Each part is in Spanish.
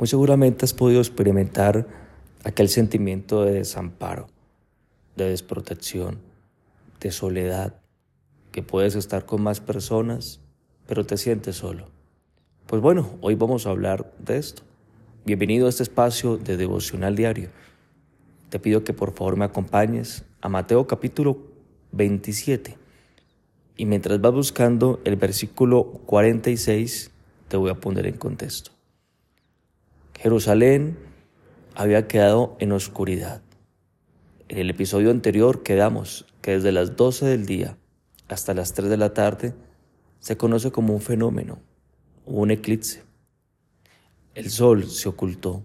Muy seguramente has podido experimentar aquel sentimiento de desamparo, de desprotección, de soledad, que puedes estar con más personas, pero te sientes solo. Pues bueno, hoy vamos a hablar de esto. Bienvenido a este espacio de devocional diario. Te pido que por favor me acompañes a Mateo capítulo 27. Y mientras vas buscando el versículo 46, te voy a poner en contexto. Jerusalén había quedado en oscuridad. En el episodio anterior quedamos que desde las 12 del día hasta las 3 de la tarde se conoce como un fenómeno, un eclipse. El sol se ocultó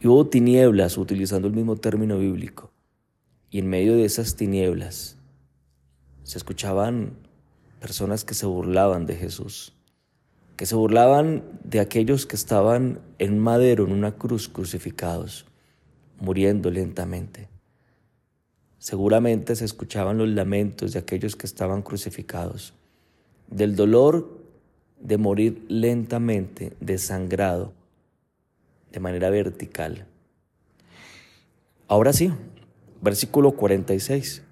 y hubo tinieblas utilizando el mismo término bíblico. Y en medio de esas tinieblas se escuchaban personas que se burlaban de Jesús que se burlaban de aquellos que estaban en madero, en una cruz, crucificados, muriendo lentamente. Seguramente se escuchaban los lamentos de aquellos que estaban crucificados, del dolor de morir lentamente, desangrado, de manera vertical. Ahora sí, versículo 46.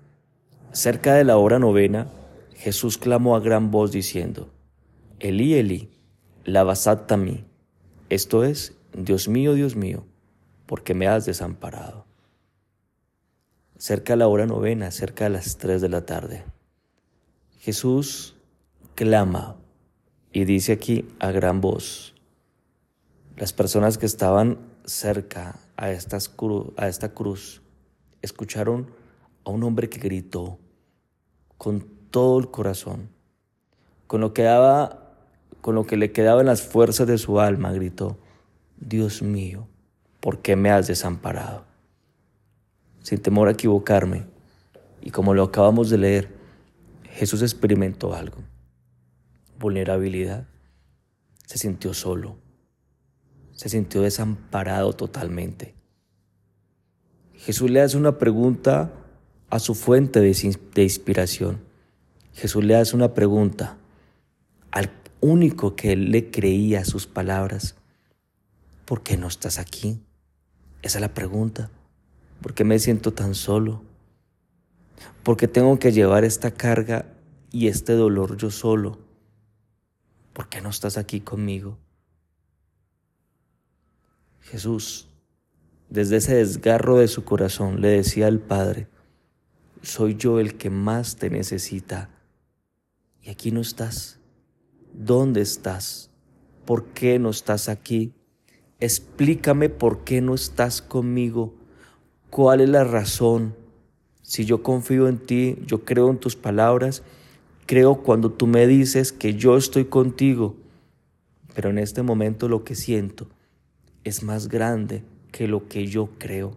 Cerca de la hora novena, Jesús clamó a gran voz diciendo, Elí, Elí. Esto es, Dios mío, Dios mío, porque me has desamparado. Cerca de la hora novena, cerca de las tres de la tarde, Jesús clama y dice aquí a gran voz, las personas que estaban cerca a esta cruz escucharon a un hombre que gritó con todo el corazón, con lo que daba con lo que le quedaban las fuerzas de su alma, gritó, Dios mío, ¿por qué me has desamparado? Sin temor a equivocarme, y como lo acabamos de leer, Jesús experimentó algo, vulnerabilidad, se sintió solo, se sintió desamparado totalmente. Jesús le hace una pregunta a su fuente de inspiración. Jesús le hace una pregunta al único que él le creía sus palabras. ¿Por qué no estás aquí? Esa es la pregunta. ¿Por qué me siento tan solo? ¿Por qué tengo que llevar esta carga y este dolor yo solo? ¿Por qué no estás aquí conmigo? Jesús, desde ese desgarro de su corazón, le decía al Padre, soy yo el que más te necesita. Y aquí no estás. ¿Dónde estás? ¿Por qué no estás aquí? Explícame por qué no estás conmigo. ¿Cuál es la razón? Si yo confío en ti, yo creo en tus palabras, creo cuando tú me dices que yo estoy contigo. Pero en este momento lo que siento es más grande que lo que yo creo.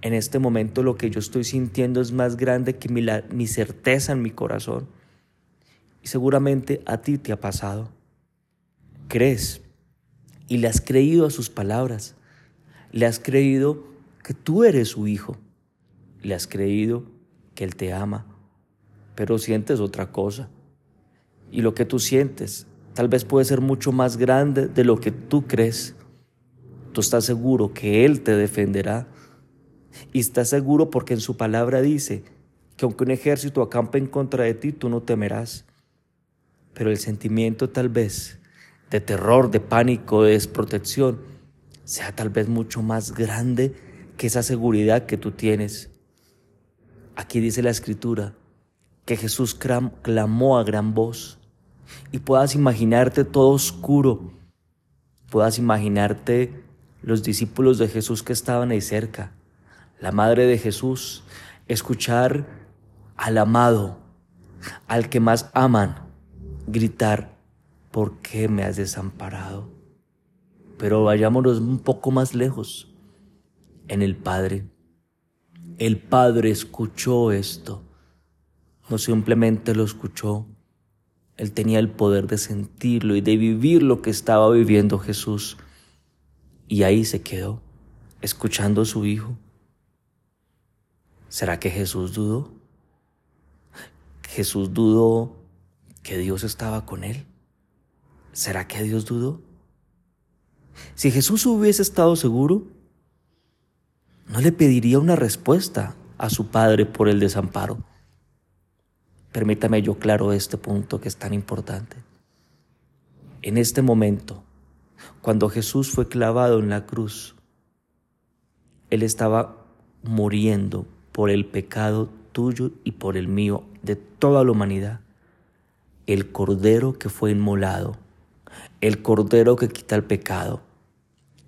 En este momento lo que yo estoy sintiendo es más grande que mi, certeza en mi corazón. Seguramente a ti te ha pasado. Crees y le has creído a sus palabras. Le has creído que tú eres su hijo. Le has creído que Él te ama. Pero sientes otra cosa. Y lo que tú sientes tal vez puede ser mucho más grande de lo que tú crees. Tú estás seguro que Él te defenderá. Y estás seguro porque en su palabra dice que aunque un ejército acampe en contra de ti, tú no temerás pero el sentimiento tal vez de terror, de pánico, de desprotección, sea tal vez mucho más grande que esa seguridad que tú tienes. Aquí dice la escritura que Jesús clamó a gran voz y puedas imaginarte todo oscuro, puedas imaginarte los discípulos de Jesús que estaban ahí cerca, la madre de Jesús, escuchar al amado, al que más aman, gritar, ¿por qué me has desamparado? Pero vayámonos un poco más lejos, en el Padre. El Padre escuchó esto, no simplemente lo escuchó, Él tenía el poder de sentirlo y de vivir lo que estaba viviendo Jesús. Y ahí se quedó, escuchando a su Hijo. ¿Será que Jesús dudó? Jesús dudó que Dios estaba con él? ¿Será que Dios dudó? Si Jesús hubiese estado seguro, no le pediría una respuesta a su Padre por el desamparo. Permítame yo claro este punto que es tan importante. En este momento, cuando Jesús fue clavado en la cruz, Él estaba muriendo por el pecado tuyo y por el mío, de toda la humanidad. El cordero que fue inmolado, el cordero que quita el pecado.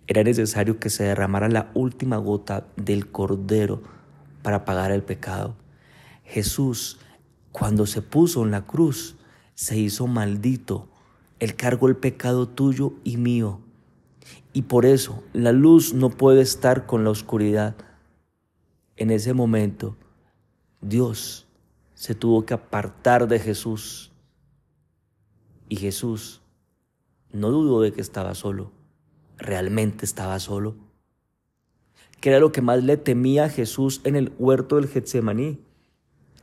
Era necesario que se derramara la última gota del cordero para pagar el pecado. Jesús, cuando se puso en la cruz, se hizo maldito. Él cargó el pecado tuyo y mío. Y por eso la luz no puede estar con la oscuridad. En ese momento, Dios se tuvo que apartar de Jesús. Y Jesús no dudó de que estaba solo. Realmente estaba solo que era lo que más le temía a Jesús en el huerto del Getsemaní.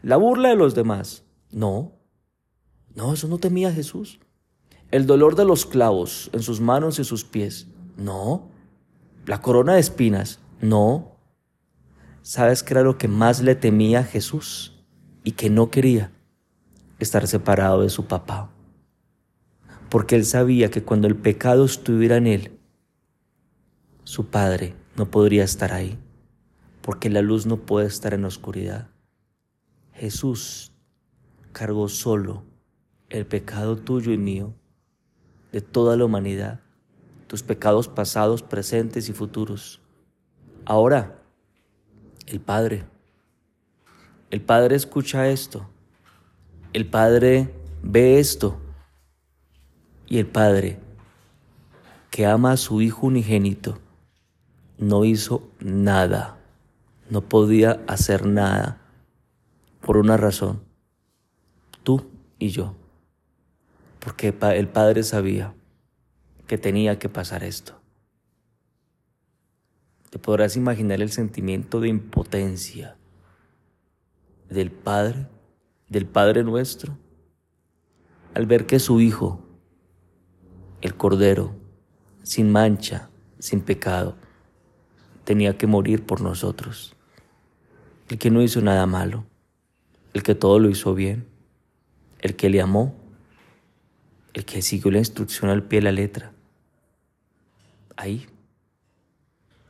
La burla de los demás. No, no, eso no temía a Jesús. El dolor de los clavos en sus manos y sus pies. No. La corona de espinas. No. ¿Sabes qué era lo que más le temía a Jesús y que no quería? Estar separado de su papá. Porque él sabía que cuando el pecado estuviera en él, su padre no podría estar ahí, porque la luz no puede estar en la oscuridad. Jesús cargó solo el pecado tuyo y mío, de toda la humanidad, tus pecados pasados, presentes y futuros. Ahora, el Padre, el Padre escucha esto, el Padre ve esto, y el Padre, que ama a su Hijo unigénito, no hizo nada, no podía hacer nada, por una razón, tú y yo, porque el Padre sabía que tenía que pasar esto. Te podrás imaginar el sentimiento de impotencia del Padre, del Padre nuestro, al ver que su Hijo, el Cordero, sin mancha, sin pecado, tenía que morir por nosotros. El que no hizo nada malo, el que todo lo hizo bien, el que le amó, el que siguió la instrucción al pie de la letra. Ahí,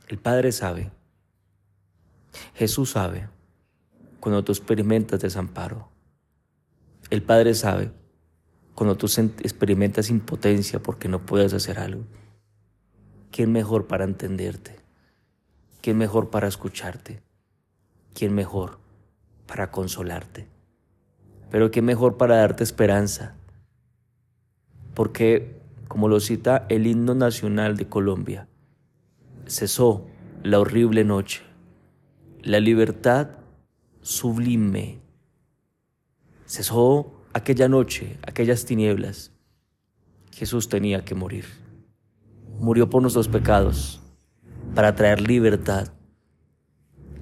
el Padre sabe, Jesús sabe cuando tú experimentas desamparo. El Padre sabe cuando tú experimentas impotencia porque no puedes hacer algo. ¿Quién mejor para entenderte? ¿Quién mejor para escucharte? ¿Quién mejor para consolarte? Pero ¿quién mejor para darte esperanza? Porque, como lo cita el himno nacional de Colombia, cesó la horrible noche, la libertad sublime. Cesó aquella noche, aquellas tinieblas. Jesús tenía que morir. Murió por nuestros pecados para traer libertad.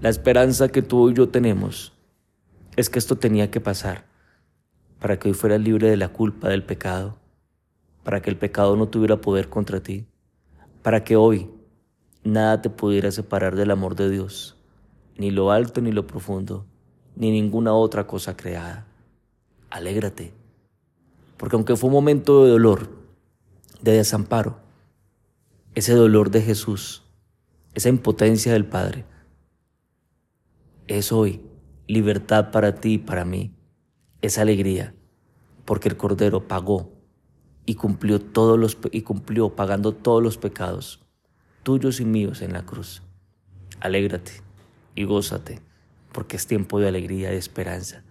La esperanza que tú y yo tenemos es que esto tenía que pasar para que hoy fueras libre de la culpa del pecado, para que el pecado no tuviera poder contra ti, para que hoy nada te pudiera separar del amor de Dios, ni lo alto ni lo profundo, ni ninguna otra cosa creada. Alégrate, porque aunque fue un momento de dolor, de desamparo, ese dolor de Jesús esa impotencia del Padre, es hoy libertad para ti y para mí, es alegría, porque el Cordero pagó y cumplió todos los y cumplió pagando todos los pecados tuyos y míos en la cruz. Alégrate y gózate, porque es tiempo de alegría y esperanza,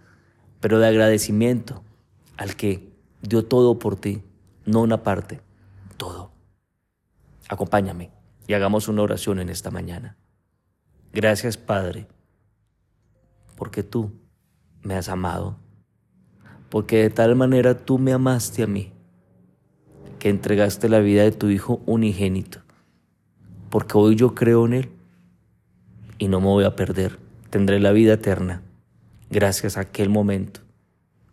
pero de agradecimiento al que dio todo por ti, no una parte, todo. Acompáñame y hagamos una oración en esta mañana. Gracias Padre, porque tú me has amado, porque de tal manera tú me amaste a mí, que entregaste la vida de tu Hijo unigénito, porque hoy yo creo en Él y no me voy a perder, tendré la vida eterna, gracias a aquel momento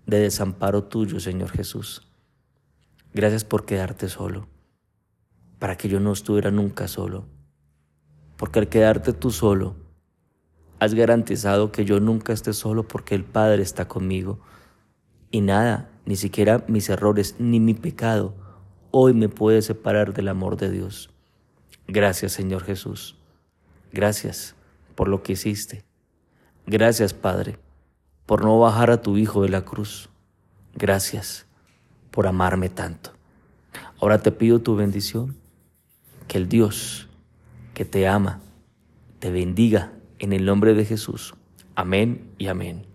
de desamparo tuyo, Señor Jesús. Gracias por quedarte solo para que yo no estuviera nunca solo. Porque al quedarte tú solo, has garantizado que yo nunca esté solo porque el Padre está conmigo. Y nada, ni siquiera mis errores, ni mi pecado, hoy me puede separar del amor de Dios. Gracias Señor Jesús. Gracias por lo que hiciste. Gracias Padre por no bajar a tu Hijo de la cruz. Gracias por amarme tanto. Ahora te pido tu bendición, que el Dios que te ama te bendiga en el nombre de Jesús. Amén y amén.